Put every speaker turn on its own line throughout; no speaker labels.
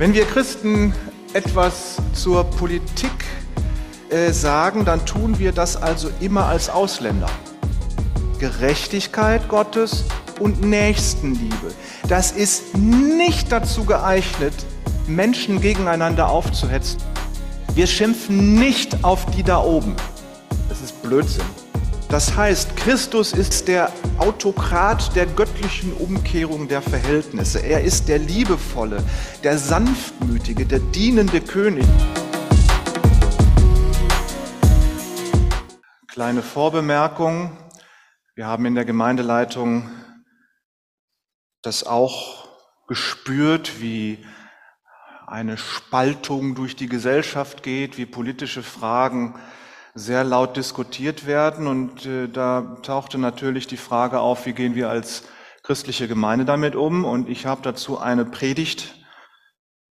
Wenn wir Christen etwas zur Politik äh, sagen, dann tun wir das also immer als Ausländer. Gerechtigkeit Gottes und Nächstenliebe. Das ist nicht dazu geeignet, Menschen gegeneinander aufzuhetzen. Wir schimpfen nicht auf die da oben. Das ist Blödsinn. Das heißt, Christus ist der Autokrat der göttlichen Umkehrung der Verhältnisse. Er ist der liebevolle, der sanftmütige, der dienende König. Kleine Vorbemerkung. Wir haben in der Gemeindeleitung das auch gespürt, wie eine Spaltung durch die Gesellschaft geht, wie politische Fragen sehr laut diskutiert werden. Und äh, da tauchte natürlich die Frage auf, wie gehen wir als christliche Gemeinde damit um? Und ich habe dazu eine Predigt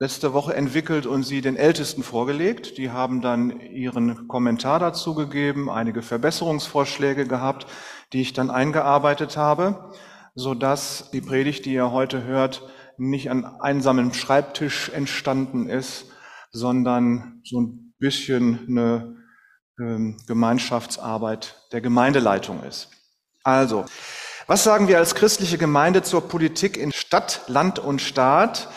letzte Woche entwickelt und sie den Ältesten vorgelegt. Die haben dann ihren Kommentar dazu gegeben, einige Verbesserungsvorschläge gehabt, die ich dann eingearbeitet habe, so dass die Predigt, die ihr heute hört, nicht an einsamen Schreibtisch entstanden ist, sondern so ein bisschen eine Gemeinschaftsarbeit der Gemeindeleitung ist. Also, was sagen wir als christliche Gemeinde zur Politik in Stadt, Land und Staat?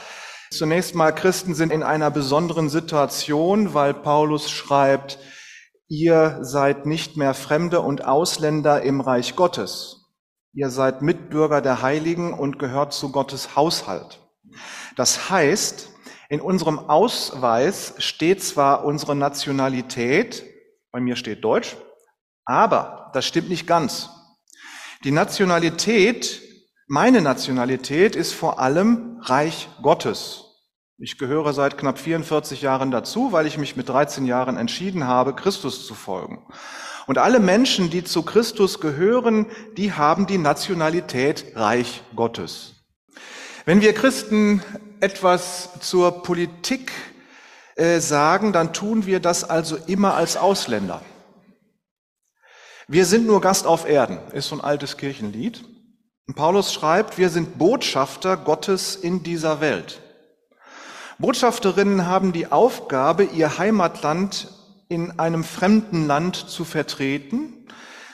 Zunächst mal, Christen sind in einer besonderen Situation, weil Paulus schreibt, ihr seid nicht mehr Fremde und Ausländer im Reich Gottes. Ihr seid Mitbürger der Heiligen und gehört zu Gottes Haushalt. Das heißt, in unserem Ausweis steht zwar unsere Nationalität, bei mir steht Deutsch, aber das stimmt nicht ganz. Die Nationalität, meine Nationalität ist vor allem Reich Gottes. Ich gehöre seit knapp 44 Jahren dazu, weil ich mich mit 13 Jahren entschieden habe, Christus zu folgen. Und alle Menschen, die zu Christus gehören, die haben die Nationalität Reich Gottes. Wenn wir Christen etwas zur Politik äh, sagen, dann tun wir das also immer als Ausländer. Wir sind nur Gast auf Erden, ist so ein altes Kirchenlied. Und Paulus schreibt, wir sind Botschafter Gottes in dieser Welt. Botschafterinnen haben die Aufgabe, ihr Heimatland in einem fremden Land zu vertreten.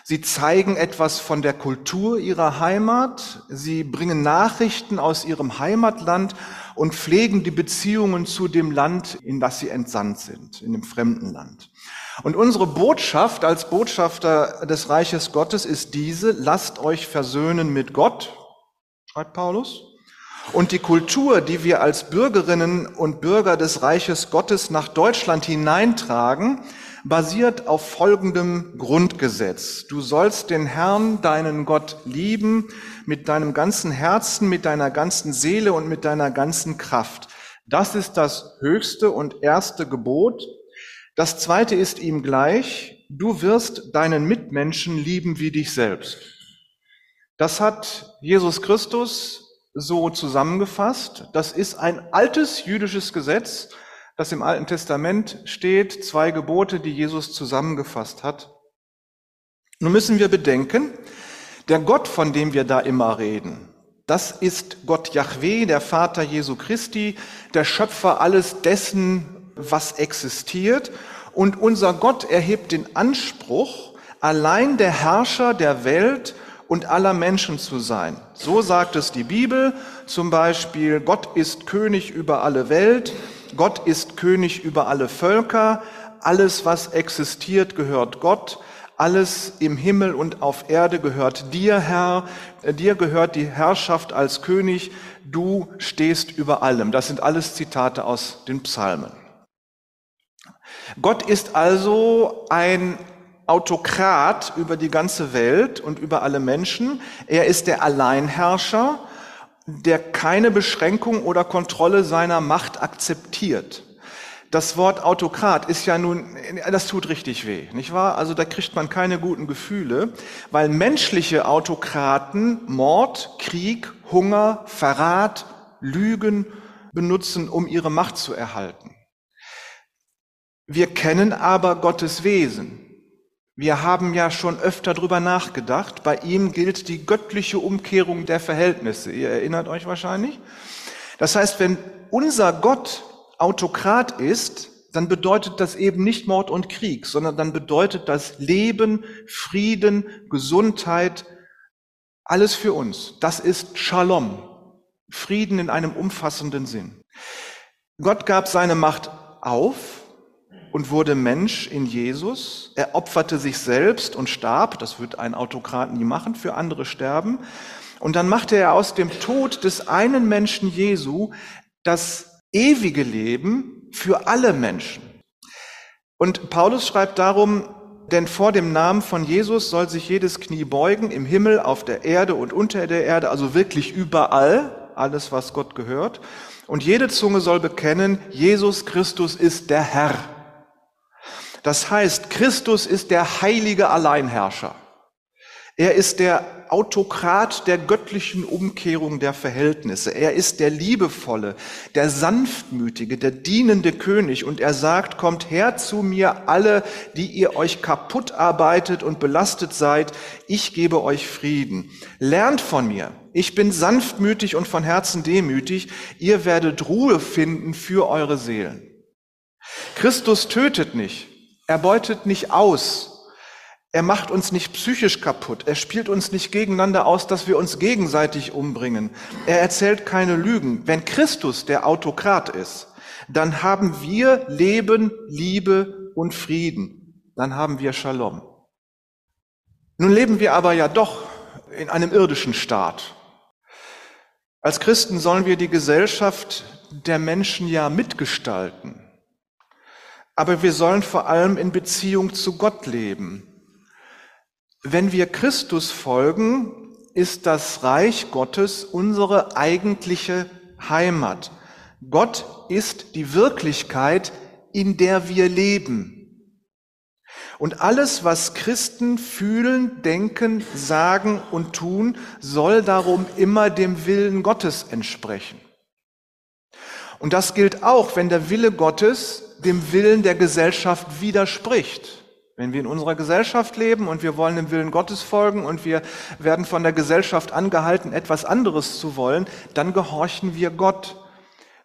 Sie zeigen etwas von der Kultur ihrer Heimat. Sie bringen Nachrichten aus ihrem Heimatland und pflegen die Beziehungen zu dem Land, in das sie entsandt sind, in dem fremden Land. Und unsere Botschaft als Botschafter des Reiches Gottes ist diese, lasst euch versöhnen mit Gott, schreibt Paulus. Und die Kultur, die wir als Bürgerinnen und Bürger des Reiches Gottes nach Deutschland hineintragen, basiert auf folgendem Grundgesetz. Du sollst den Herrn, deinen Gott, lieben mit deinem ganzen Herzen, mit deiner ganzen Seele und mit deiner ganzen Kraft. Das ist das höchste und erste Gebot. Das zweite ist ihm gleich. Du wirst deinen Mitmenschen lieben wie dich selbst. Das hat Jesus Christus so zusammengefasst. Das ist ein altes jüdisches Gesetz, das im Alten Testament steht, zwei Gebote, die Jesus zusammengefasst hat. Nun müssen wir bedenken, der Gott, von dem wir da immer reden, das ist Gott Yahweh, der Vater Jesu Christi, der Schöpfer alles dessen, was existiert. Und unser Gott erhebt den Anspruch, allein der Herrscher der Welt und aller Menschen zu sein. So sagt es die Bibel zum Beispiel, Gott ist König über alle Welt, Gott ist König über alle Völker, alles, was existiert, gehört Gott, alles im Himmel und auf Erde gehört dir, Herr, dir gehört die Herrschaft als König, du stehst über allem. Das sind alles Zitate aus den Psalmen. Gott ist also ein Autokrat über die ganze Welt und über alle Menschen. Er ist der Alleinherrscher, der keine Beschränkung oder Kontrolle seiner Macht akzeptiert. Das Wort Autokrat ist ja nun, das tut richtig weh, nicht wahr? Also da kriegt man keine guten Gefühle, weil menschliche Autokraten Mord, Krieg, Hunger, Verrat, Lügen benutzen, um ihre Macht zu erhalten. Wir kennen aber Gottes Wesen. Wir haben ja schon öfter drüber nachgedacht. Bei ihm gilt die göttliche Umkehrung der Verhältnisse. Ihr erinnert euch wahrscheinlich. Das heißt, wenn unser Gott Autokrat ist, dann bedeutet das eben nicht Mord und Krieg, sondern dann bedeutet das Leben, Frieden, Gesundheit, alles für uns. Das ist Shalom, Frieden in einem umfassenden Sinn. Gott gab seine Macht auf und wurde Mensch in Jesus. Er opferte sich selbst und starb. Das wird ein Autokrat nie machen, für andere sterben. Und dann machte er aus dem Tod des einen Menschen Jesu das ewige Leben für alle Menschen. Und Paulus schreibt darum, denn vor dem Namen von Jesus soll sich jedes Knie beugen, im Himmel, auf der Erde und unter der Erde, also wirklich überall, alles, was Gott gehört. Und jede Zunge soll bekennen, Jesus Christus ist der Herr. Das heißt, Christus ist der heilige Alleinherrscher. Er ist der Autokrat der göttlichen Umkehrung der Verhältnisse. Er ist der liebevolle, der sanftmütige, der dienende König. Und er sagt, kommt her zu mir alle, die ihr euch kaputt arbeitet und belastet seid. Ich gebe euch Frieden. Lernt von mir. Ich bin sanftmütig und von Herzen demütig. Ihr werdet Ruhe finden für eure Seelen. Christus tötet nicht. Er beutet nicht aus. Er macht uns nicht psychisch kaputt. Er spielt uns nicht gegeneinander aus, dass wir uns gegenseitig umbringen. Er erzählt keine Lügen. Wenn Christus der Autokrat ist, dann haben wir Leben, Liebe und Frieden. Dann haben wir Shalom. Nun leben wir aber ja doch in einem irdischen Staat. Als Christen sollen wir die Gesellschaft der Menschen ja mitgestalten. Aber wir sollen vor allem in Beziehung zu Gott leben. Wenn wir Christus folgen, ist das Reich Gottes unsere eigentliche Heimat. Gott ist die Wirklichkeit, in der wir leben. Und alles, was Christen fühlen, denken, sagen und tun, soll darum immer dem Willen Gottes entsprechen. Und das gilt auch, wenn der Wille Gottes dem Willen der Gesellschaft widerspricht. Wenn wir in unserer Gesellschaft leben und wir wollen dem Willen Gottes folgen und wir werden von der Gesellschaft angehalten, etwas anderes zu wollen, dann gehorchen wir Gott.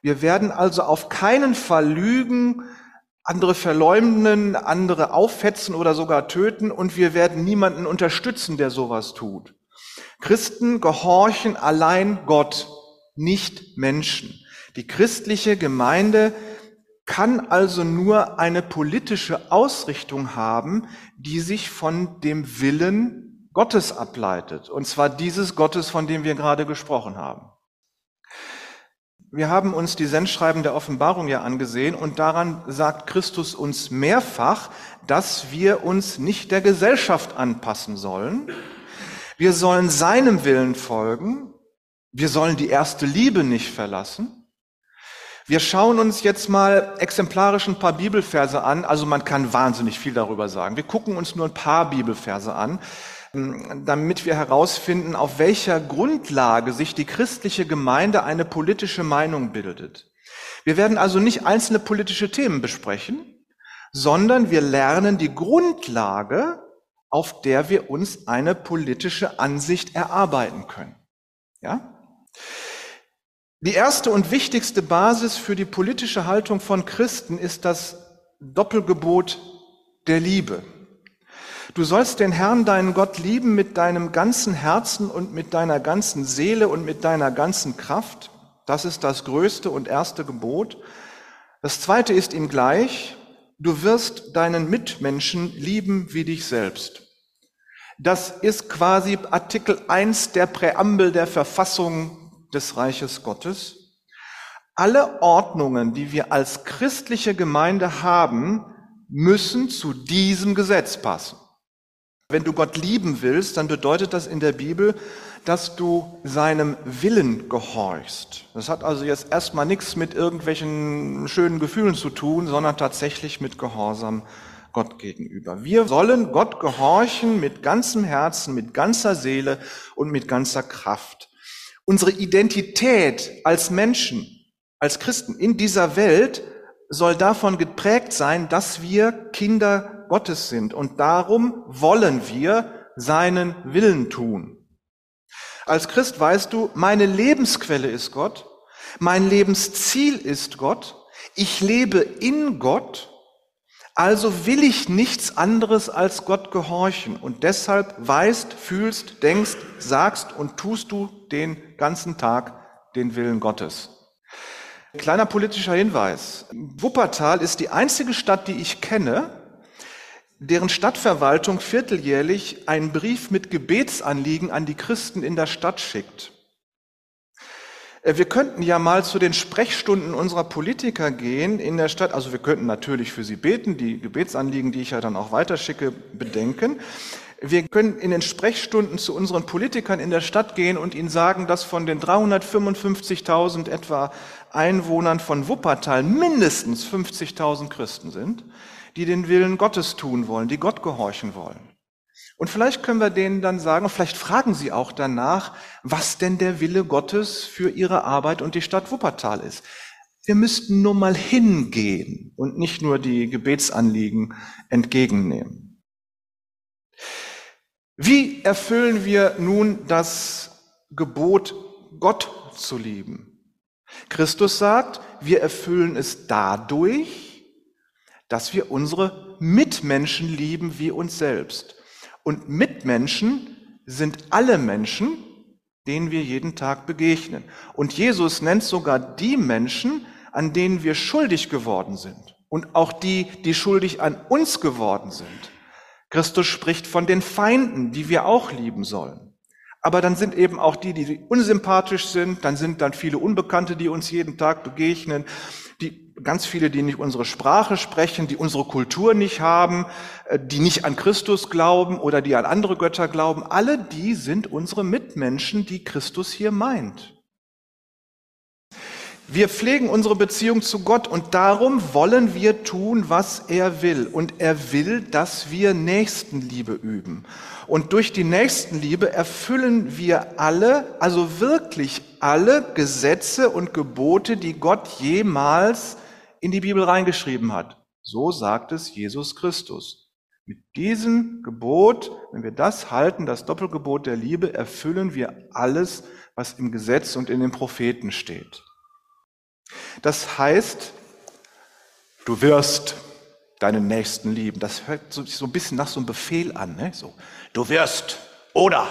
Wir werden also auf keinen Fall lügen, andere verleumden, andere auffetzen oder sogar töten und wir werden niemanden unterstützen, der sowas tut. Christen gehorchen allein Gott, nicht Menschen. Die christliche Gemeinde kann also nur eine politische Ausrichtung haben, die sich von dem Willen Gottes ableitet. Und zwar dieses Gottes, von dem wir gerade gesprochen haben. Wir haben uns die Sendschreiben der Offenbarung ja angesehen und daran sagt Christus uns mehrfach, dass wir uns nicht der Gesellschaft anpassen sollen. Wir sollen seinem Willen folgen. Wir sollen die erste Liebe nicht verlassen. Wir schauen uns jetzt mal exemplarisch ein paar Bibelverse an. Also man kann wahnsinnig viel darüber sagen. Wir gucken uns nur ein paar Bibelverse an, ähm, damit wir herausfinden, auf welcher Grundlage sich die christliche Gemeinde eine politische Meinung bildet. Wir werden also nicht einzelne politische Themen besprechen, sondern wir lernen die Grundlage, auf der wir uns eine politische Ansicht erarbeiten können. Ja? Die erste und wichtigste Basis für die politische Haltung von Christen ist das Doppelgebot der Liebe. Du sollst den Herrn, deinen Gott, lieben mit deinem ganzen Herzen und mit deiner ganzen Seele und mit deiner ganzen Kraft. Das ist das größte und erste Gebot. Das zweite ist ihm gleich. Du wirst deinen Mitmenschen lieben wie dich selbst. Das ist quasi Artikel 1 der Präambel der Verfassung des Reiches Gottes. Alle Ordnungen, die wir als christliche Gemeinde haben, müssen zu diesem Gesetz passen. Wenn du Gott lieben willst, dann bedeutet das in der Bibel, dass du seinem Willen gehorchst. Das hat also jetzt erstmal nichts mit irgendwelchen schönen Gefühlen zu tun, sondern tatsächlich mit Gehorsam Gott gegenüber. Wir sollen Gott gehorchen mit ganzem Herzen, mit ganzer Seele und mit ganzer Kraft. Unsere Identität als Menschen, als Christen in dieser Welt soll davon geprägt sein, dass wir Kinder Gottes sind und darum wollen wir seinen Willen tun. Als Christ weißt du, meine Lebensquelle ist Gott, Mein Lebensziel ist Gott. Ich lebe in Gott. Also will ich nichts anderes als Gott gehorchen. Und deshalb weißt, fühlst, denkst, sagst und tust du den ganzen Tag den Willen Gottes. Kleiner politischer Hinweis. Wuppertal ist die einzige Stadt, die ich kenne, deren Stadtverwaltung vierteljährlich einen Brief mit Gebetsanliegen an die Christen in der Stadt schickt. Äh, wir könnten ja mal zu den Sprechstunden unserer Politiker gehen in der Stadt. Also wir könnten natürlich für sie beten, die Gebetsanliegen, die ich ja dann auch weiterschicke, bedenken. Wir können in den Sprechstunden zu unseren Politikern in der Stadt gehen und ihnen sagen, dass von den 355.000 etwa Einwohnern von Wuppertal mindestens 50.000 Christen sind, die den Willen Gottes tun wollen, die Gott gehorchen wollen. Und vielleicht können wir denen dann sagen, und vielleicht fragen sie auch danach, was denn der Wille Gottes für ihre Arbeit und die Stadt Wuppertal ist. Wir müssten nur mal hingehen und nicht nur die Gebetsanliegen entgegennehmen. Wie erfüllen wir nun das Gebot, Gott zu lieben? Christus sagt, wir erfüllen es dadurch, dass wir unsere Mitmenschen lieben wie uns selbst. Und Mitmenschen sind alle Menschen, denen wir jeden Tag begegnen. Und Jesus nennt sogar die Menschen, an denen wir schuldig geworden sind. Und auch die, die schuldig an uns geworden sind. Christus spricht von den Feinden, die wir auch lieben sollen. Aber dann sind eben auch die, die unsympathisch sind, dann sind dann viele Unbekannte, die uns jeden Tag begegnen, die, ganz viele, die nicht unsere Sprache sprechen, die unsere Kultur nicht haben, äh, die nicht an Christus glauben oder die an andere Götter glauben. Alle die sind unsere Mitmenschen, die Christus hier meint. Wir pflegen unsere Beziehung zu Gott und darum wollen wir tun, was er will. Und er will, dass wir Nächstenliebe üben. Und durch die Nächstenliebe erfüllen wir alle, also wirklich alle Gesetze und Gebote, die Gott jemals in die Bibel reingeschrieben hat. So sagt es Jesus Christus. Mit diesem Gebot, wenn wir das halten, das Doppelgebot der Liebe, erfüllen wir alles, was im Gesetz und in den Propheten steht. Das heißt, du wirst deinen Nächsten lieben. Das hört sich so ein bisschen nach so einem Befehl an. Ne? So, du wirst oder.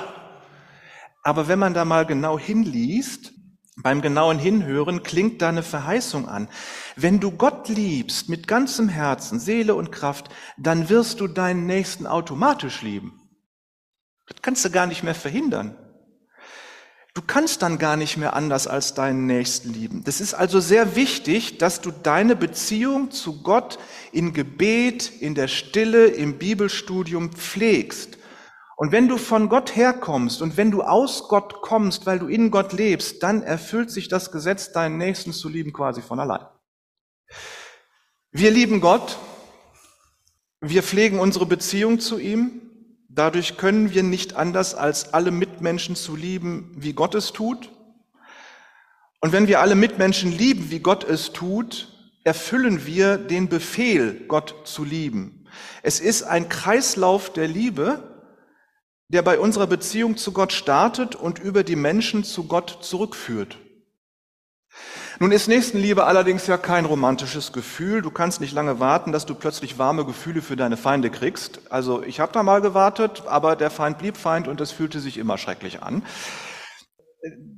Aber wenn man da mal genau hinliest, beim genauen Hinhören klingt da eine Verheißung an. Wenn du Gott liebst mit ganzem Herzen, Seele und Kraft, dann wirst du deinen Nächsten automatisch lieben. Das kannst du gar nicht mehr verhindern. Du kannst dann gar nicht mehr anders als deinen Nächsten lieben. Das ist also sehr wichtig, dass du deine Beziehung zu Gott in Gebet, in der Stille, im Bibelstudium pflegst. Und wenn du von Gott herkommst und wenn du aus Gott kommst, weil du in Gott lebst, dann erfüllt sich das Gesetz, deinen Nächsten zu lieben, quasi von allein. Wir lieben Gott. Wir pflegen unsere Beziehung zu ihm. Dadurch können wir nicht anders, als alle Mitmenschen zu lieben, wie Gott es tut. Und wenn wir alle Mitmenschen lieben, wie Gott es tut, erfüllen wir den Befehl, Gott zu lieben. Es ist ein Kreislauf der Liebe, der bei unserer Beziehung zu Gott startet und über die Menschen zu Gott zurückführt. Nun ist Nächstenliebe allerdings ja kein romantisches Gefühl. Du kannst nicht lange warten, dass du plötzlich warme Gefühle für deine Feinde kriegst. Also ich habe da mal gewartet, aber der Feind blieb Feind und es fühlte sich immer schrecklich an.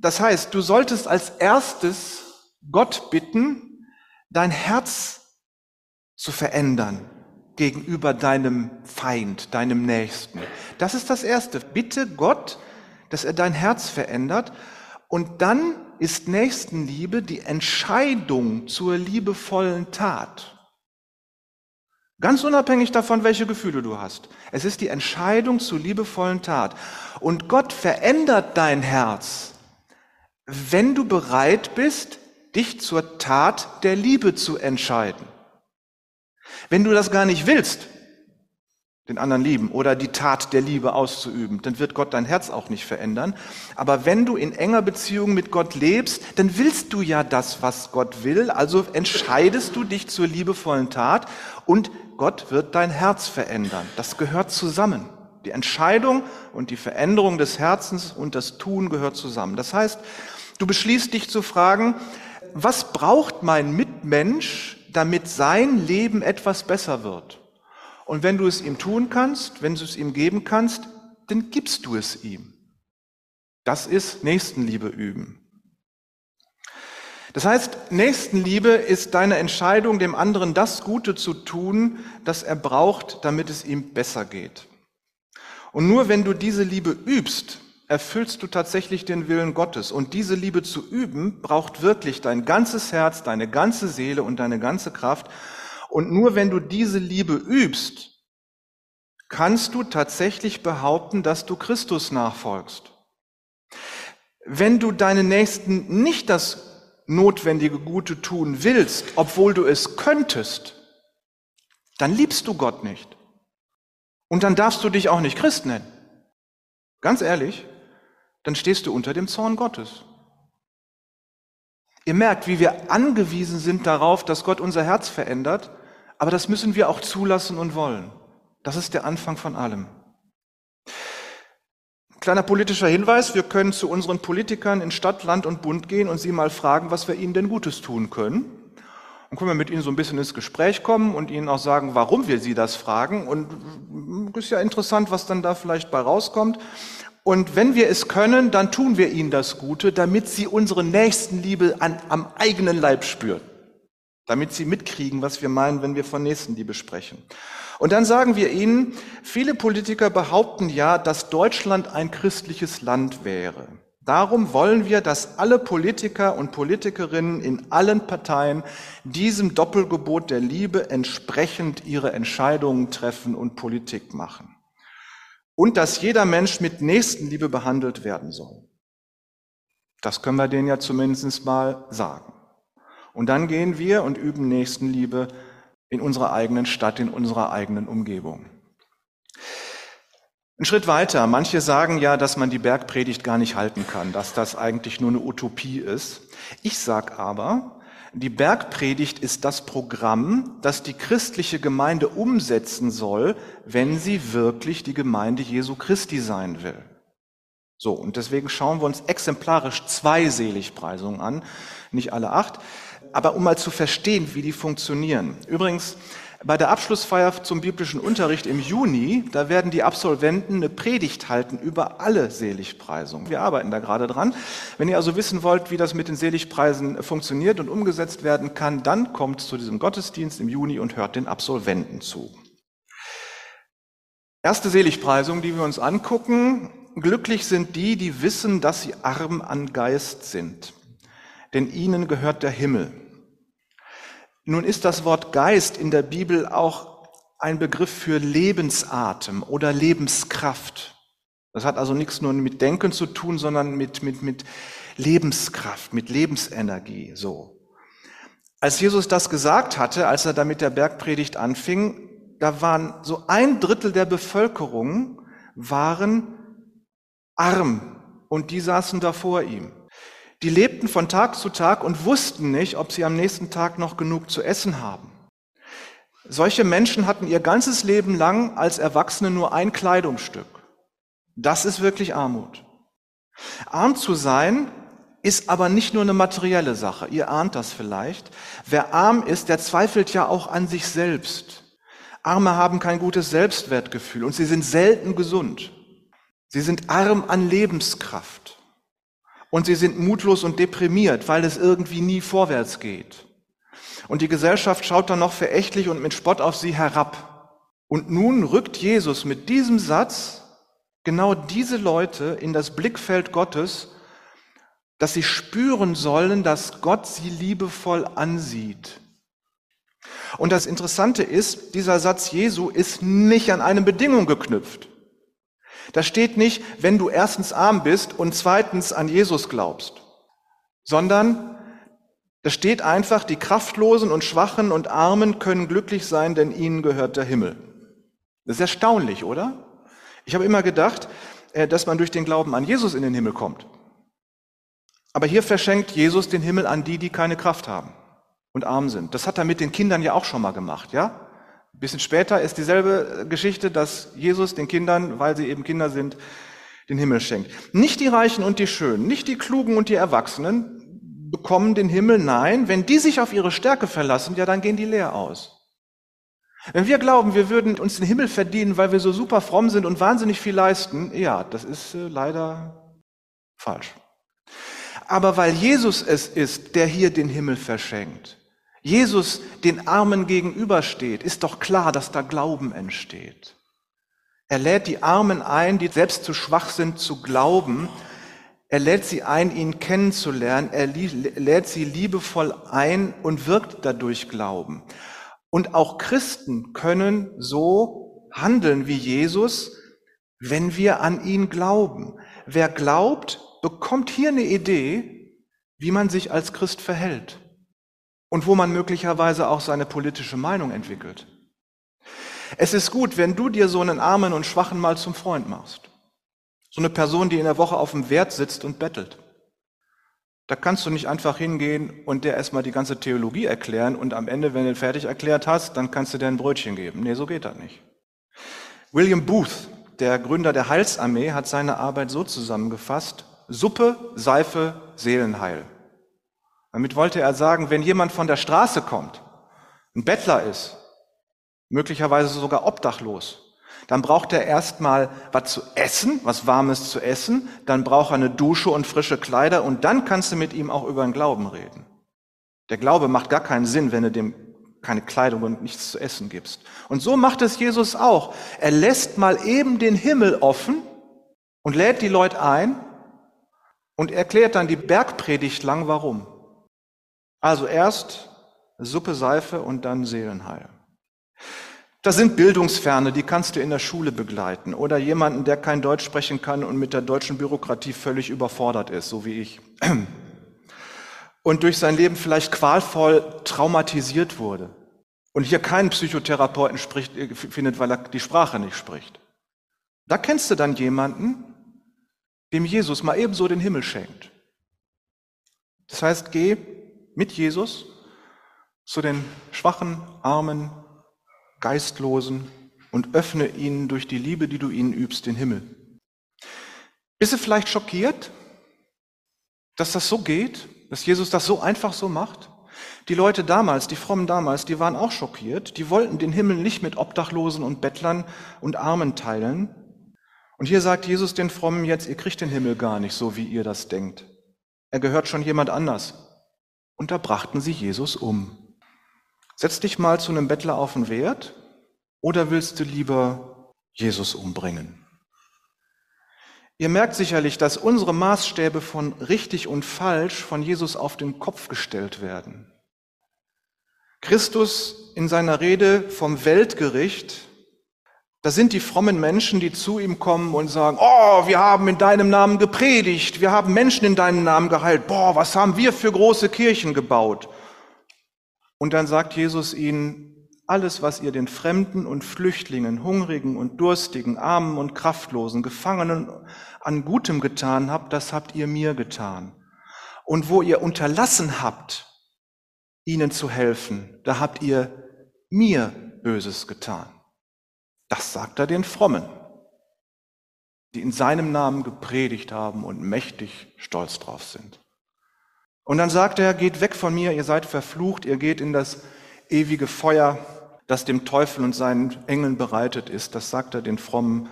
Das heißt, du solltest als erstes Gott bitten, dein Herz zu verändern gegenüber deinem Feind, deinem Nächsten. Das ist das Erste. Bitte Gott, dass er dein Herz verändert und dann ist Nächstenliebe die Entscheidung zur liebevollen Tat. Ganz unabhängig davon, welche Gefühle du hast. Es ist die Entscheidung zur liebevollen Tat. Und Gott verändert dein Herz, wenn du bereit bist, dich zur Tat der Liebe zu entscheiden. Wenn du das gar nicht willst, den anderen lieben oder die Tat der Liebe auszuüben, dann wird Gott dein Herz auch nicht verändern. Aber wenn du in enger Beziehung mit Gott lebst, dann willst du ja das, was Gott will, also entscheidest du dich zur liebevollen Tat und Gott wird dein Herz verändern. Das gehört zusammen. Die Entscheidung und die Veränderung des Herzens und das Tun gehört zusammen. Das heißt, du beschließt dich zu fragen, was braucht mein Mitmensch, damit sein Leben etwas besser wird? Und wenn du es ihm tun kannst, wenn du es ihm geben kannst, dann gibst du es ihm. Das ist Nächstenliebe üben. Das heißt, Nächstenliebe ist deine Entscheidung, dem anderen das Gute zu tun, das er braucht, damit es ihm besser geht. Und nur wenn du diese Liebe übst, erfüllst du tatsächlich den Willen Gottes. Und diese Liebe zu üben, braucht wirklich dein ganzes Herz, deine ganze Seele und deine ganze Kraft. Und nur wenn du diese Liebe übst, kannst du tatsächlich behaupten, dass du Christus nachfolgst. Wenn du deinen Nächsten nicht das notwendige Gute tun willst, obwohl du es könntest, dann liebst du Gott nicht. Und dann darfst du dich auch nicht Christ nennen. Ganz ehrlich, dann stehst du unter dem Zorn Gottes. Ihr merkt, wie wir angewiesen sind darauf, dass Gott unser Herz verändert, aber das müssen wir auch zulassen und wollen. Das ist der Anfang von allem. Kleiner politischer Hinweis, wir können zu unseren Politikern in Stadt, Land und Bund gehen und sie mal fragen, was wir ihnen denn Gutes tun können. Und können wir mit ihnen so ein bisschen ins Gespräch kommen und ihnen auch sagen, warum wir sie das fragen. Und ist ja interessant, was dann da vielleicht bei rauskommt. Und wenn wir es können, dann tun wir ihnen das Gute, damit sie unsere Nächstenliebe an, am eigenen Leib spüren. Damit sie mitkriegen, was wir meinen, wenn wir von Nächstenliebe sprechen. Und dann sagen wir ihnen, viele Politiker behaupten ja, dass Deutschland ein christliches Land wäre. Darum wollen wir, dass alle Politiker und Politikerinnen in allen Parteien diesem Doppelgebot der Liebe entsprechend ihre Entscheidungen treffen und Politik machen. Und dass jeder Mensch mit Nächstenliebe behandelt werden soll. Das können wir denen ja zumindest mal sagen. Und dann gehen wir und üben Nächstenliebe in unserer eigenen Stadt, in unserer eigenen Umgebung. Ein Schritt weiter. Manche sagen ja, dass man die Bergpredigt gar nicht halten kann, dass das eigentlich nur eine Utopie ist. Ich sage aber, die Bergpredigt ist das Programm, das die christliche Gemeinde umsetzen soll, wenn sie wirklich die Gemeinde Jesu Christi sein will. So, und deswegen schauen wir uns exemplarisch zwei Seligpreisungen an, nicht alle acht aber um mal zu verstehen, wie die funktionieren. Übrigens, bei der Abschlussfeier zum biblischen Unterricht im Juni, da werden die Absolventen eine Predigt halten über alle Seligpreisungen. Wir arbeiten da gerade dran. Wenn ihr also wissen wollt, wie das mit den Seligpreisen funktioniert und umgesetzt werden kann, dann kommt zu diesem Gottesdienst im Juni und hört den Absolventen zu. Erste Seligpreisung, die wir uns angucken. Glücklich sind die, die wissen, dass sie arm an Geist sind, denn ihnen gehört der Himmel. Nun ist das Wort Geist in der Bibel auch ein Begriff für Lebensatem oder Lebenskraft. Das hat also nichts nur mit Denken zu tun, sondern mit, mit, mit Lebenskraft, mit Lebensenergie, so. Als Jesus das gesagt hatte, als er da mit der Bergpredigt anfing, da waren so ein Drittel der Bevölkerung waren arm und die saßen da vor ihm. Die lebten von Tag zu Tag und wussten nicht, ob sie am nächsten Tag noch genug zu essen haben. Solche Menschen hatten ihr ganzes Leben lang als Erwachsene nur ein Kleidungsstück. Das ist wirklich Armut. Arm zu sein ist aber nicht nur eine materielle Sache. Ihr ahnt das vielleicht. Wer arm ist, der zweifelt ja auch an sich selbst. Arme haben kein gutes Selbstwertgefühl und sie sind selten gesund. Sie sind arm an Lebenskraft und sie sind mutlos und deprimiert, weil es irgendwie nie vorwärts geht. Und die Gesellschaft schaut dann noch verächtlich und mit Spott auf sie herab. Und nun rückt Jesus mit diesem Satz genau diese Leute in das Blickfeld Gottes, dass sie spüren sollen, dass Gott sie liebevoll ansieht. Und das Interessante ist, dieser Satz Jesu ist nicht an eine Bedingung geknüpft. Da steht nicht, wenn du erstens arm bist und zweitens an Jesus glaubst, sondern da steht einfach, die Kraftlosen und Schwachen und Armen können glücklich sein, denn ihnen gehört der Himmel. Das ist erstaunlich, oder? Ich habe immer gedacht, äh, dass man durch den Glauben an Jesus in den Himmel kommt. Aber hier verschenkt Jesus den Himmel an die, die keine Kraft haben und arm sind. Das hat er mit den Kindern ja auch schon mal gemacht, ja? Ein bisschen später ist dieselbe Geschichte, dass Jesus den Kindern, weil sie eben Kinder sind, den Himmel schenkt. Nicht die Reichen und die Schönen, nicht die Klugen und die Erwachsenen bekommen den Himmel? Nein, wenn die sich auf ihre Stärke verlassen, ja, dann gehen die leer aus. Wenn wir glauben, wir würden uns den Himmel verdienen, weil wir so super fromm sind und wahnsinnig viel leisten, ja, das ist äh, leider falsch. Aber weil Jesus es ist, der hier den Himmel verschenkt, Jesus den Armen gegenübersteht, ist doch klar, dass da Glauben entsteht. Er lädt die Armen ein, die selbst zu schwach sind, zu glauben. Er lädt sie ein, ihn kennenzulernen. Er lädt sie liebevoll ein und wirkt dadurch Glauben. Und auch Christen können so handeln wie Jesus, wenn wir an ihn glauben. Wer glaubt, bekommt hier eine Idee, wie man sich als Christ verhält und wo man möglicherweise auch seine politische Meinung entwickelt. Es ist gut, wenn du dir so einen Armen und Schwachen mal zum Freund machst. So eine Person, die in der Woche auf dem Wert sitzt und bettelt. Da kannst du nicht einfach hingehen und der erstmal die ganze Theologie erklären und am Ende, wenn du fertig erklärt hast, dann kannst du dir ein Brötchen geben. Nee, so geht das nicht. William Booth, der Gründer der Heilsarmee, hat seine Arbeit so zusammengefasst, Suppe, Seife, Seelenheil. Damit wollte er sagen, wenn jemand von der Straße kommt, ein Bettler ist, möglicherweise sogar obdachlos, dann braucht er erstmal was zu essen, was Warmes zu essen, dann braucht er eine Dusche und frische Kleider und dann kannst du mit ihm auch über den Glauben reden. Der Glaube macht gar keinen Sinn, wenn du dem keine Kleidung und nichts zu essen gibst. Und so macht es Jesus auch. Er lässt mal eben den Himmel offen und lädt die Leute ein und erklärt dann die Bergpredigt lang, warum. Also erst Suppe Seife und dann Seelenheil. Das sind Bildungsferne, die kannst du in der Schule begleiten oder jemanden, der kein Deutsch sprechen kann und mit der deutschen Bürokratie völlig überfordert ist, so wie ich. Und durch sein Leben vielleicht qualvoll traumatisiert wurde und hier keinen Psychotherapeuten spricht, äh, findet, weil er die Sprache nicht spricht. Da kennst du dann jemanden, dem Jesus mal ebenso den Himmel schenkt. Das heißt, geh mit Jesus zu den schwachen, armen, Geistlosen und öffne ihnen durch die Liebe, die du ihnen übst, den Himmel. Bist du vielleicht schockiert, dass das so geht, dass Jesus das so einfach so macht? Die Leute damals, die Frommen damals, die waren auch schockiert. Die wollten den Himmel nicht mit Obdachlosen und Bettlern und Armen teilen. Und hier sagt Jesus den Frommen jetzt, ihr kriegt den Himmel gar nicht so, wie ihr das denkt. Er gehört schon jemand anders. Und da brachten sie Jesus um. Setz dich mal zu einem Bettler auf den Wert oder willst du lieber Jesus umbringen? Ihr merkt sicherlich, dass unsere Maßstäbe von richtig und falsch von Jesus auf den Kopf gestellt werden. Christus in seiner Rede vom Weltgericht, da sind die frommen Menschen, die zu ihm kommen und sagen, oh, wir haben in deinem Namen gepredigt, wir haben Menschen in deinem Namen geheilt, boah, was haben wir für große Kirchen gebaut? Und dann sagt Jesus ihnen, alles, was ihr den Fremden und Flüchtlingen, Hungrigen und Durstigen, Armen und Kraftlosen, Gefangenen an Gutem getan habt, das habt ihr mir getan. Und wo ihr unterlassen habt, ihnen zu helfen, da habt ihr mir Böses getan. Das sagt er den Frommen, die in seinem Namen gepredigt haben und mächtig stolz drauf sind. Und dann sagt er, geht weg von mir, ihr seid verflucht, ihr geht in das ewige Feuer, das dem Teufel und seinen Engeln bereitet ist. Das sagt er den Frommen,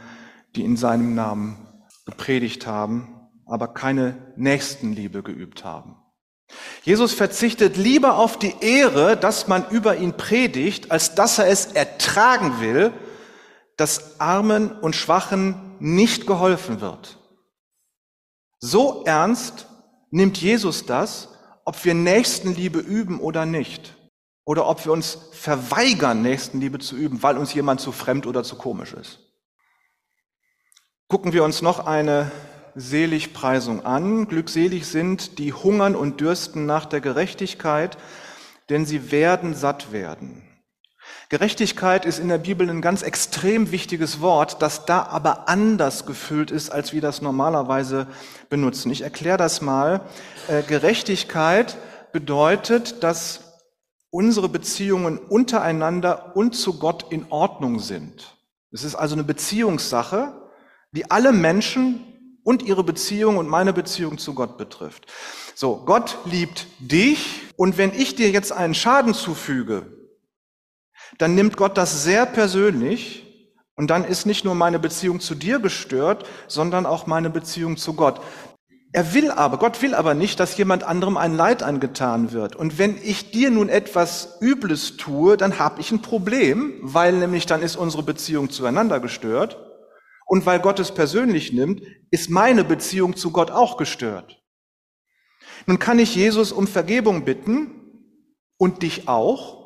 die in seinem Namen gepredigt haben, aber keine Nächstenliebe geübt haben. Jesus verzichtet lieber auf die Ehre, dass man über ihn predigt, als dass er es ertragen will, dass Armen und Schwachen nicht geholfen wird. So ernst nimmt Jesus das, ob wir Nächstenliebe üben oder nicht. Oder ob wir uns verweigern, Nächstenliebe zu üben, weil uns jemand zu fremd oder zu komisch ist. Gucken wir uns noch eine Seligpreisung an. Glückselig sind, die hungern und dürsten nach der Gerechtigkeit, denn sie werden satt werden. Gerechtigkeit ist in der Bibel ein ganz extrem wichtiges Wort, das da aber anders gefüllt ist, als wir das normalerweise benutzen. Ich erkläre das mal. Äh, Gerechtigkeit bedeutet, dass unsere Beziehungen untereinander und zu Gott in Ordnung sind. Es ist also eine Beziehungssache, die alle Menschen und ihre Beziehung und meine Beziehung zu Gott betrifft. So, Gott liebt dich und wenn ich dir jetzt einen Schaden zufüge, dann nimmt Gott das sehr persönlich und dann ist nicht nur meine Beziehung zu dir gestört, sondern auch meine Beziehung zu Gott. Er will aber, Gott will aber nicht, dass jemand anderem ein Leid angetan wird. Und wenn ich dir nun etwas Übles tue, dann habe ich ein Problem, weil nämlich dann ist unsere Beziehung zueinander gestört. Und weil Gott es persönlich nimmt, ist meine Beziehung zu Gott auch gestört. Nun kann ich Jesus um Vergebung bitten und dich auch.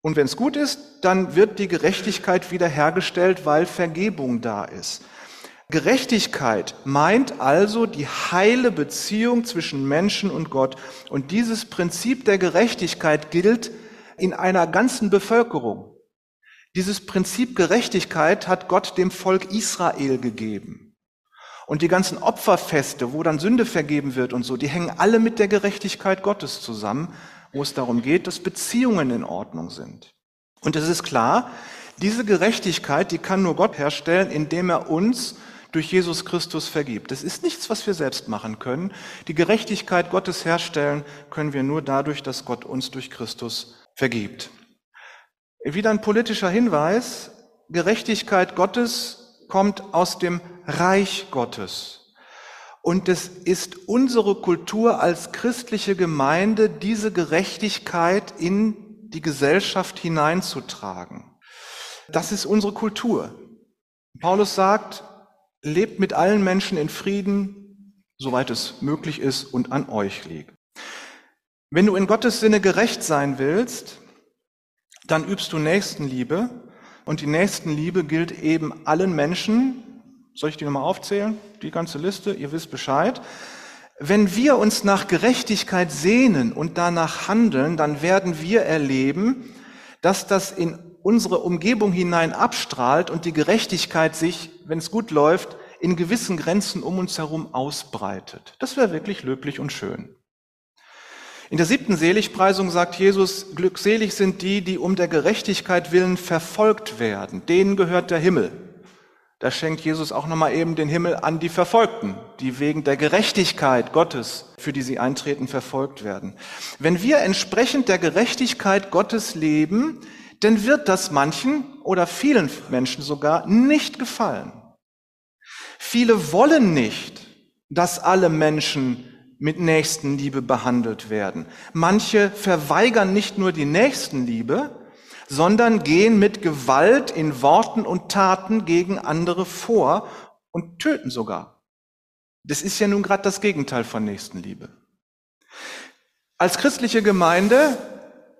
Und wenn es gut ist, dann wird die Gerechtigkeit wiederhergestellt, weil Vergebung da ist. Gerechtigkeit meint also die heile Beziehung zwischen Menschen und Gott. Und dieses Prinzip der Gerechtigkeit gilt in einer ganzen Bevölkerung. Dieses Prinzip Gerechtigkeit hat Gott dem Volk Israel gegeben. Und die ganzen Opferfeste, wo dann Sünde vergeben wird und so, die hängen alle mit der Gerechtigkeit Gottes zusammen, wo es darum geht, dass Beziehungen in Ordnung sind. Und es ist klar, diese Gerechtigkeit, die kann nur Gott herstellen, indem er uns durch Jesus Christus vergibt. Das ist nichts, was wir selbst machen können. Die Gerechtigkeit Gottes herstellen können wir nur dadurch, dass Gott uns durch Christus vergibt. Wieder ein politischer Hinweis. Gerechtigkeit Gottes kommt aus dem Reich Gottes. Und es ist unsere Kultur als christliche Gemeinde, diese Gerechtigkeit in die Gesellschaft hineinzutragen. Das ist unsere Kultur. Paulus sagt, lebt mit allen Menschen in Frieden, soweit es möglich ist und an euch liegt. Wenn du in Gottes Sinne gerecht sein willst, dann übst du Nächstenliebe und die Nächstenliebe gilt eben allen Menschen. Soll ich die nochmal aufzählen? Die ganze Liste, ihr wisst Bescheid. Wenn wir uns nach Gerechtigkeit sehnen und danach handeln, dann werden wir erleben, dass das in unsere Umgebung hinein abstrahlt und die Gerechtigkeit sich, wenn es gut läuft, in gewissen Grenzen um uns herum ausbreitet. Das wäre wirklich löblich und schön. In der siebten Seligpreisung sagt Jesus, glückselig sind die, die um der Gerechtigkeit willen verfolgt werden. Denen gehört der Himmel. Da schenkt Jesus auch nochmal eben den Himmel an die Verfolgten, die wegen der Gerechtigkeit Gottes, für die sie eintreten, verfolgt werden. Wenn wir entsprechend der Gerechtigkeit Gottes leben, dann wird das manchen oder vielen Menschen sogar nicht gefallen. Viele wollen nicht, dass alle Menschen mit Nächstenliebe behandelt werden. Manche verweigern nicht nur die Nächstenliebe, sondern gehen mit Gewalt in Worten und Taten gegen andere vor und töten sogar. Das ist ja nun gerade das Gegenteil von Nächstenliebe. Als christliche Gemeinde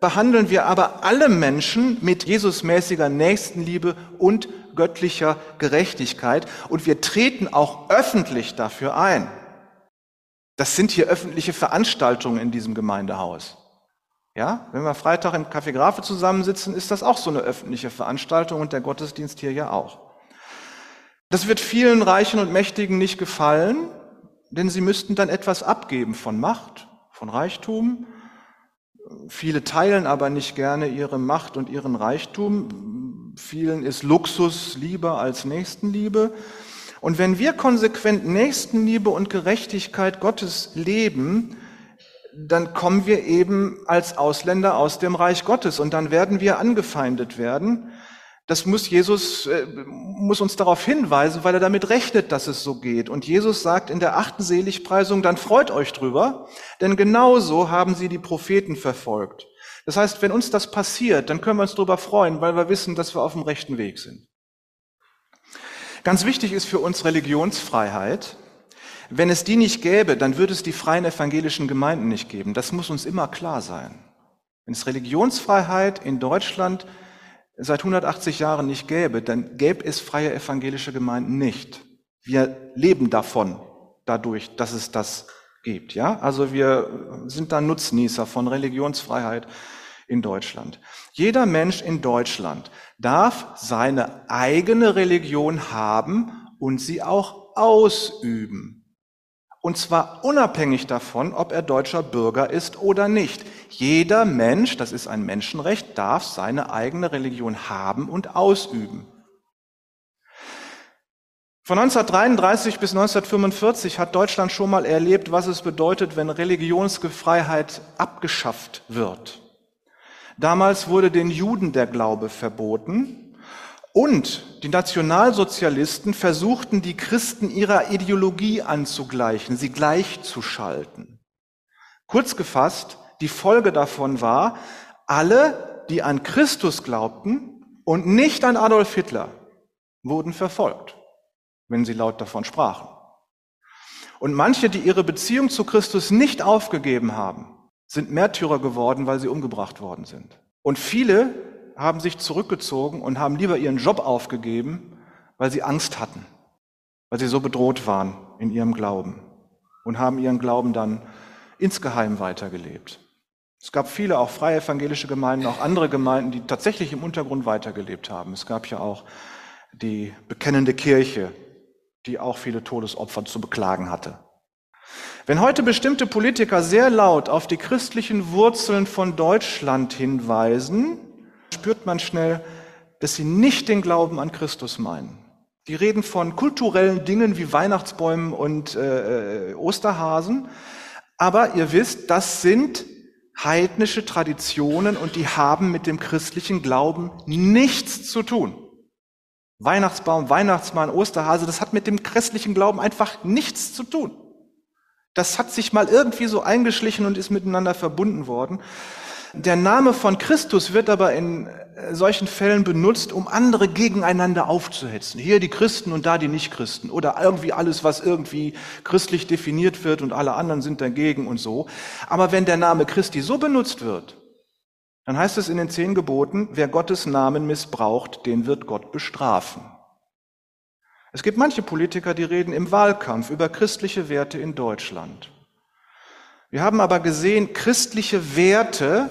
behandeln wir aber alle Menschen mit Jesusmäßiger Nächstenliebe und göttlicher Gerechtigkeit und wir treten auch öffentlich dafür ein. Das sind hier öffentliche Veranstaltungen in diesem Gemeindehaus. Ja, wenn wir Freitag im Café Grafe zusammensitzen, ist das auch so eine öffentliche Veranstaltung und der Gottesdienst hier ja auch. Das wird vielen Reichen und Mächtigen nicht gefallen, denn sie müssten dann etwas abgeben von Macht, von Reichtum. Viele teilen aber nicht gerne ihre Macht und ihren Reichtum. Vielen ist Luxus lieber als Nächstenliebe. Und wenn wir konsequent Nächstenliebe und Gerechtigkeit Gottes leben, dann kommen wir eben als Ausländer aus dem Reich Gottes und dann werden wir angefeindet werden. Das muss Jesus, äh, muss uns darauf hinweisen, weil er damit rechnet, dass es so geht. Und Jesus sagt in der achten Seligpreisung, dann freut euch drüber, denn genauso haben sie die Propheten verfolgt. Das heißt, wenn uns das passiert, dann können wir uns darüber freuen, weil wir wissen, dass wir auf dem rechten Weg sind. Ganz wichtig ist für uns Religionsfreiheit. Wenn es die nicht gäbe, dann würde es die freien evangelischen Gemeinden nicht geben. Das muss uns immer klar sein. Wenn es Religionsfreiheit in Deutschland seit 180 Jahren nicht gäbe, dann gäbe es freie evangelische Gemeinden nicht. Wir leben davon, dadurch, dass es das gibt. Ja, also wir sind da Nutznießer von Religionsfreiheit in Deutschland. Jeder Mensch in Deutschland darf seine eigene Religion haben und sie auch ausüben. Und zwar unabhängig davon, ob er deutscher Bürger ist oder nicht. Jeder Mensch, das ist ein Menschenrecht, darf seine eigene Religion haben und ausüben. Von 1933 bis 1945 hat Deutschland schon mal erlebt, was es bedeutet, wenn Religionsfreiheit abgeschafft wird. Damals wurde den Juden der Glaube verboten und die Nationalsozialisten versuchten, die Christen ihrer Ideologie anzugleichen, sie gleichzuschalten. Kurz gefasst, die Folge davon war, alle, die an Christus glaubten und nicht an Adolf Hitler, wurden verfolgt wenn sie laut davon sprachen. Und manche, die ihre Beziehung zu Christus nicht aufgegeben haben, sind Märtyrer geworden, weil sie umgebracht worden sind. Und viele haben sich zurückgezogen und haben lieber ihren Job aufgegeben, weil sie Angst hatten, weil sie so bedroht waren in ihrem Glauben und haben ihren Glauben dann insgeheim weitergelebt. Es gab viele, auch freie evangelische Gemeinden, auch andere Gemeinden, die tatsächlich im Untergrund weitergelebt haben. Es gab ja auch die bekennende Kirche, die auch viele Todesopfer zu beklagen hatte. Wenn heute bestimmte Politiker sehr laut auf die christlichen Wurzeln von Deutschland hinweisen, spürt man schnell, dass sie nicht den Glauben an Christus meinen. Die reden von kulturellen Dingen wie Weihnachtsbäumen und äh, äh Osterhasen, aber ihr wisst, das sind heidnische Traditionen und die haben mit dem christlichen Glauben nichts zu tun. Weihnachtsbaum, Weihnachtsmann, Osterhase, das hat mit dem christlichen Glauben einfach nichts zu tun. Das hat sich mal irgendwie so eingeschlichen und ist miteinander verbunden worden. Der Name von Christus wird aber in äh, solchen Fällen benutzt, um andere gegeneinander aufzuhetzen. Hier die Christen und da die Nichtchristen. Oder irgendwie alles, was irgendwie christlich definiert wird und alle anderen sind dagegen und so. Aber wenn der Name Christi so benutzt wird, dann heißt es in den zehn Geboten, wer Gottes Namen missbraucht, den wird Gott bestrafen. Es gibt manche Politiker, die reden im Wahlkampf über christliche Werte in Deutschland. Wir haben aber gesehen, christliche Werte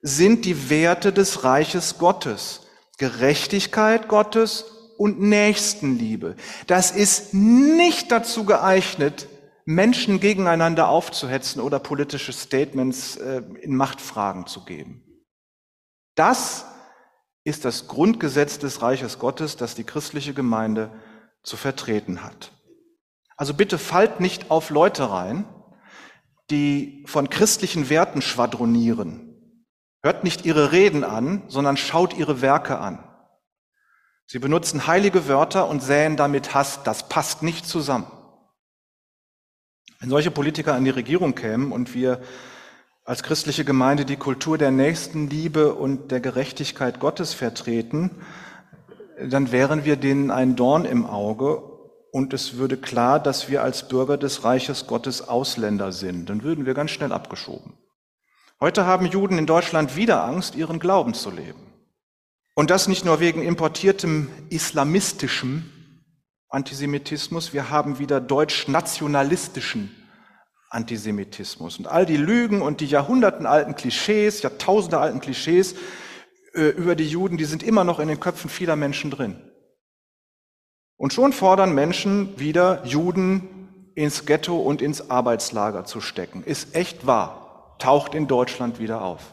sind die Werte des Reiches Gottes. Gerechtigkeit Gottes und Nächstenliebe. Das ist nicht dazu geeignet, Menschen gegeneinander aufzuhetzen oder politische Statements äh, in Machtfragen zu geben. Das ist das Grundgesetz des Reiches Gottes, das die christliche Gemeinde zu vertreten hat. Also bitte fallt nicht auf Leute rein, die von christlichen Werten schwadronieren. Hört nicht ihre Reden an, sondern schaut ihre Werke an. Sie benutzen heilige Wörter und säen damit Hass. Das passt nicht zusammen. Wenn solche Politiker an die Regierung kämen und wir als christliche Gemeinde die Kultur der Nächstenliebe und der Gerechtigkeit Gottes vertreten, dann wären wir denen ein Dorn im Auge und es würde klar, dass wir als Bürger des Reiches Gottes Ausländer sind. Dann würden wir ganz schnell abgeschoben. Heute haben Juden in Deutschland wieder Angst, ihren Glauben zu leben. Und das nicht nur wegen importiertem islamistischem Antisemitismus, wir haben wieder deutsch-nationalistischen Antisemitismus. Und all die Lügen und die jahrhundertenalten Klischees, jahrtausendealten Klischees äh, über die Juden, die sind immer noch in den Köpfen vieler Menschen drin. Und schon fordern Menschen wieder, Juden ins Ghetto und ins Arbeitslager zu stecken. Ist echt wahr, taucht in Deutschland wieder auf.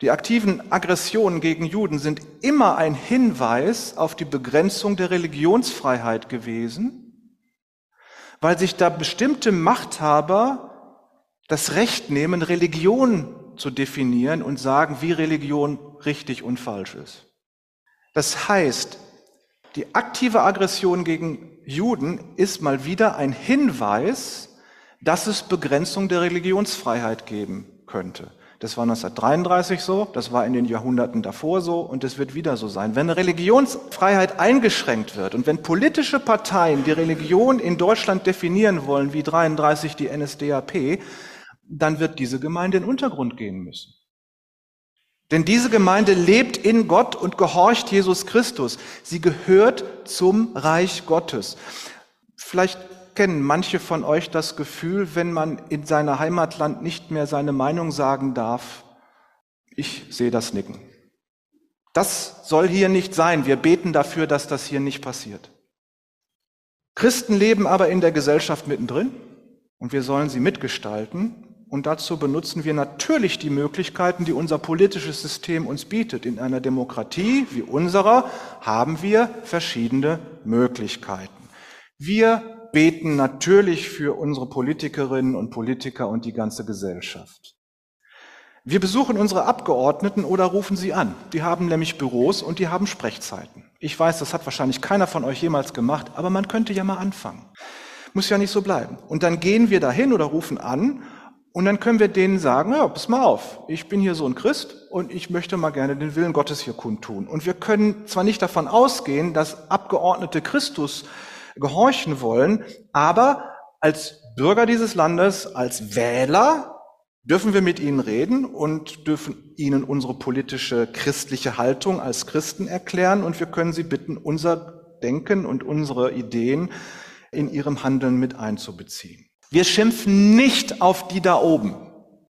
Die aktiven Aggressionen gegen Juden sind immer ein Hinweis auf die Begrenzung der Religionsfreiheit gewesen, weil sich da bestimmte Machthaber das Recht nehmen, Religion zu definieren und sagen, wie Religion richtig und falsch ist. Das heißt, die aktive Aggression gegen Juden ist mal wieder ein Hinweis, dass es Begrenzung der Religionsfreiheit geben könnte. Das war 1933 so, das war in den Jahrhunderten davor so und es wird wieder so sein. Wenn Religionsfreiheit eingeschränkt wird und wenn politische Parteien die Religion in Deutschland definieren wollen, wie 33 die NSDAP, dann wird diese Gemeinde in den Untergrund gehen müssen. Denn diese Gemeinde lebt in Gott und gehorcht Jesus Christus. Sie gehört zum Reich Gottes. Vielleicht kennen manche von euch das Gefühl, wenn man in seinem Heimatland nicht mehr seine Meinung sagen darf? Ich sehe das Nicken. Das soll hier nicht sein. Wir beten dafür, dass das hier nicht passiert. Christen leben aber in der Gesellschaft mittendrin und wir sollen sie mitgestalten. Und dazu benutzen wir natürlich die Möglichkeiten, die unser politisches System uns bietet. In einer Demokratie wie unserer haben wir verschiedene Möglichkeiten. Wir beten natürlich für unsere Politikerinnen und Politiker und die ganze Gesellschaft. Wir besuchen unsere Abgeordneten oder rufen sie an. Die haben nämlich Büros und die haben Sprechzeiten. Ich weiß, das hat wahrscheinlich keiner von euch jemals gemacht, aber man könnte ja mal anfangen. Muss ja nicht so bleiben. Und dann gehen wir dahin oder rufen an und dann können wir denen sagen, ja, pass mal auf, ich bin hier so ein Christ und ich möchte mal gerne den Willen Gottes hier kundtun. Und wir können zwar nicht davon ausgehen, dass Abgeordnete Christus gehorchen wollen, aber als Bürger dieses Landes, als Wähler, dürfen wir mit ihnen reden und dürfen ihnen unsere politische christliche Haltung als Christen erklären und wir können sie bitten, unser Denken und unsere Ideen in ihrem Handeln mit einzubeziehen. Wir schimpfen nicht auf die da oben.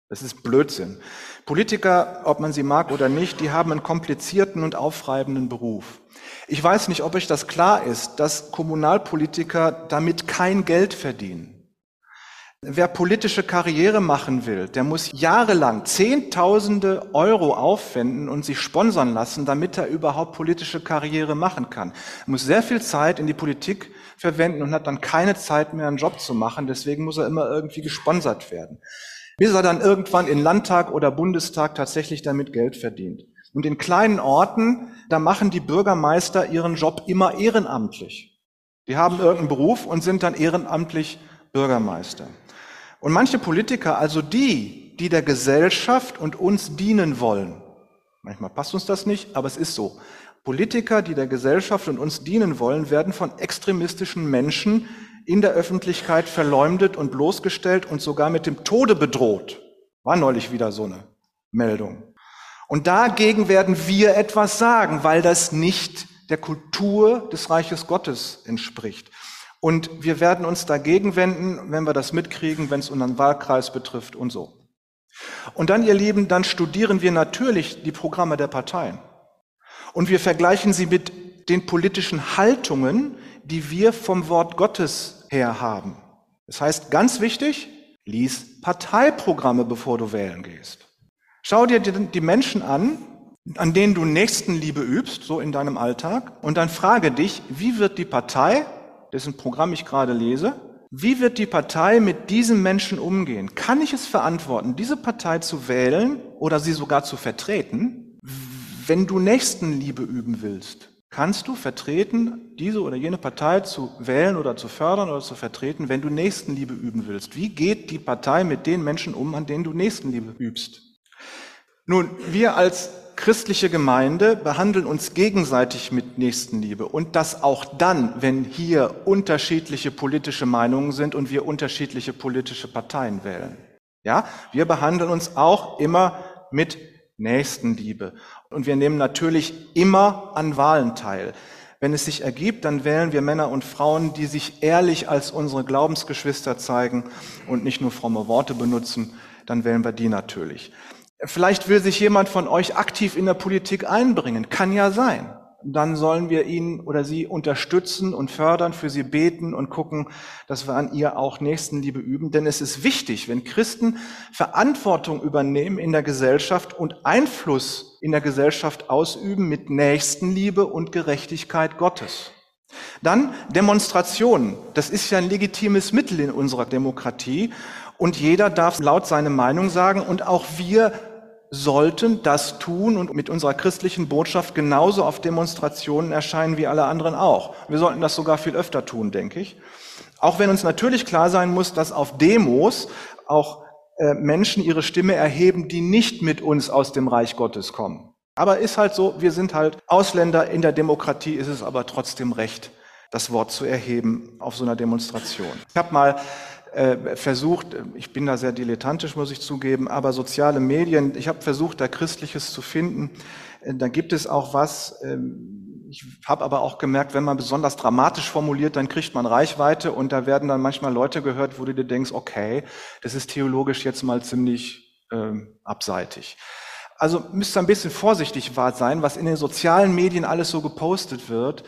Das ist Blödsinn. Politiker, ob man sie mag oder nicht, die haben einen komplizierten und aufreibenden Beruf. Ich weiß nicht, ob euch das klar ist, dass Kommunalpolitiker damit kein Geld verdienen. Wer politische Karriere machen will, der muss jahrelang Zehntausende Euro aufwenden und sich sponsern lassen, damit er überhaupt politische Karriere machen kann. Er muss sehr viel Zeit in die Politik verwenden und hat dann keine Zeit mehr, einen Job zu machen. Deswegen muss er immer irgendwie gesponsert werden. Bis er dann irgendwann in Landtag oder Bundestag tatsächlich damit Geld verdient. Und in kleinen Orten, da machen die Bürgermeister ihren Job immer ehrenamtlich. Die haben irgendeinen Beruf und sind dann ehrenamtlich Bürgermeister. Und manche Politiker, also die, die der Gesellschaft und uns dienen wollen, manchmal passt uns das nicht, aber es ist so. Politiker, die der Gesellschaft und uns dienen wollen, werden von extremistischen Menschen in der Öffentlichkeit verleumdet und bloßgestellt und sogar mit dem Tode bedroht. War neulich wieder so eine Meldung. Und dagegen werden wir etwas sagen, weil das nicht der Kultur des Reiches Gottes entspricht. Und wir werden uns dagegen wenden, wenn wir das mitkriegen, wenn es unseren Wahlkreis betrifft und so. Und dann, ihr Lieben, dann studieren wir natürlich die Programme der Parteien. Und wir vergleichen sie mit den politischen Haltungen, die wir vom Wort Gottes her haben. Das heißt, ganz wichtig, lies Parteiprogramme, bevor du wählen gehst. Schau dir die Menschen an, an denen du Nächstenliebe übst, so in deinem Alltag, und dann frage dich, wie wird die Partei dessen Programm ich gerade lese. Wie wird die Partei mit diesen Menschen umgehen? Kann ich es verantworten, diese Partei zu wählen oder sie sogar zu vertreten? Wenn du Nächstenliebe üben willst, kannst du vertreten, diese oder jene Partei zu wählen oder zu fördern oder zu vertreten, wenn du Nächstenliebe üben willst. Wie geht die Partei mit den Menschen um, an denen du Nächstenliebe übst? Nun, wir als christliche Gemeinde behandeln uns gegenseitig mit Nächstenliebe und das auch dann, wenn hier unterschiedliche politische Meinungen sind und wir unterschiedliche politische Parteien wählen. Ja, wir behandeln uns auch immer mit Nächstenliebe und wir nehmen natürlich immer an Wahlen teil. Wenn es sich ergibt, dann wählen wir Männer und Frauen, die sich ehrlich als unsere Glaubensgeschwister zeigen und nicht nur fromme Worte benutzen, dann wählen wir die natürlich. Vielleicht will sich jemand von euch aktiv in der Politik einbringen. Kann ja sein. Dann sollen wir ihn oder sie unterstützen und fördern, für sie beten und gucken, dass wir an ihr auch Nächstenliebe üben. Denn es ist wichtig, wenn Christen Verantwortung übernehmen in der Gesellschaft und Einfluss in der Gesellschaft ausüben mit Nächstenliebe und Gerechtigkeit Gottes. Dann Demonstrationen. Das ist ja ein legitimes Mittel in unserer Demokratie. Und jeder darf laut seine Meinung sagen. Und auch wir sollten das tun und mit unserer christlichen Botschaft genauso auf Demonstrationen erscheinen wie alle anderen auch. Wir sollten das sogar viel öfter tun, denke ich. Auch wenn uns natürlich klar sein muss, dass auf Demos auch äh, Menschen ihre Stimme erheben, die nicht mit uns aus dem Reich Gottes kommen. Aber ist halt so, wir sind halt Ausländer, in der Demokratie ist es aber trotzdem recht, das Wort zu erheben auf so einer Demonstration. Ich habe mal äh, versucht, ich bin da sehr dilettantisch, muss ich zugeben, aber soziale Medien, ich habe versucht, da Christliches zu finden. Äh, da gibt es auch was, ähm, ich habe aber auch gemerkt, wenn man besonders dramatisch formuliert, dann kriegt man Reichweite und da werden dann manchmal Leute gehört, wo du dir denkst, okay, das ist theologisch jetzt mal ziemlich ähm, abseitig. Also müsst ihr ein bisschen vorsichtig sein, was in den sozialen Medien alles so gepostet wird.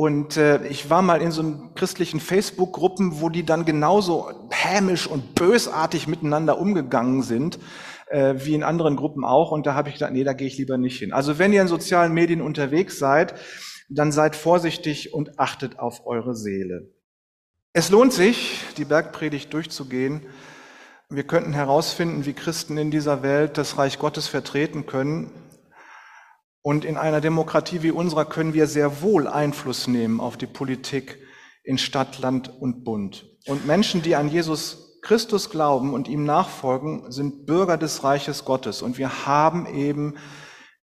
Und äh, ich war mal in so einem christlichen Facebook-Gruppen, wo die dann genauso hämisch und bösartig miteinander umgegangen sind, äh, wie in anderen Gruppen auch. Und da habe ich gedacht, nee, da gehe ich lieber nicht hin. Also wenn ihr in sozialen Medien unterwegs seid, dann seid vorsichtig und achtet auf eure Seele. Es lohnt sich, die Bergpredigt durchzugehen. Wir könnten herausfinden, wie Christen in dieser Welt das Reich Gottes vertreten können. Und in einer Demokratie wie unserer können wir sehr wohl Einfluss nehmen auf die Politik in Stadt, Land und Bund. Und Menschen, die an Jesus Christus glauben und ihm nachfolgen, sind Bürger des Reiches Gottes. Und wir haben eben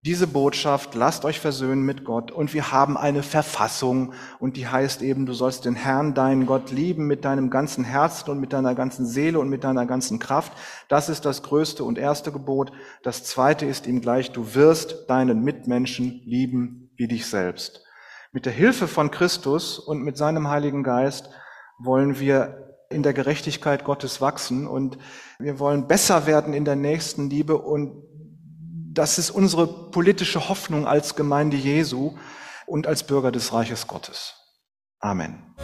diese Botschaft, lasst euch versöhnen mit Gott. Und wir haben eine Verfassung und die heißt eben, du sollst den Herrn, deinen Gott lieben mit deinem ganzen Herzen und mit deiner ganzen Seele und mit deiner ganzen Kraft. Das ist das größte und erste Gebot. Das zweite ist ihm gleich, du wirst deinen Mitmenschen lieben wie dich selbst. Mit der Hilfe von Christus und mit seinem Heiligen Geist wollen wir in der Gerechtigkeit Gottes wachsen und wir wollen besser werden in der nächsten Liebe und das ist unsere politische Hoffnung als Gemeinde Jesu und als Bürger des Reiches Gottes. Amen.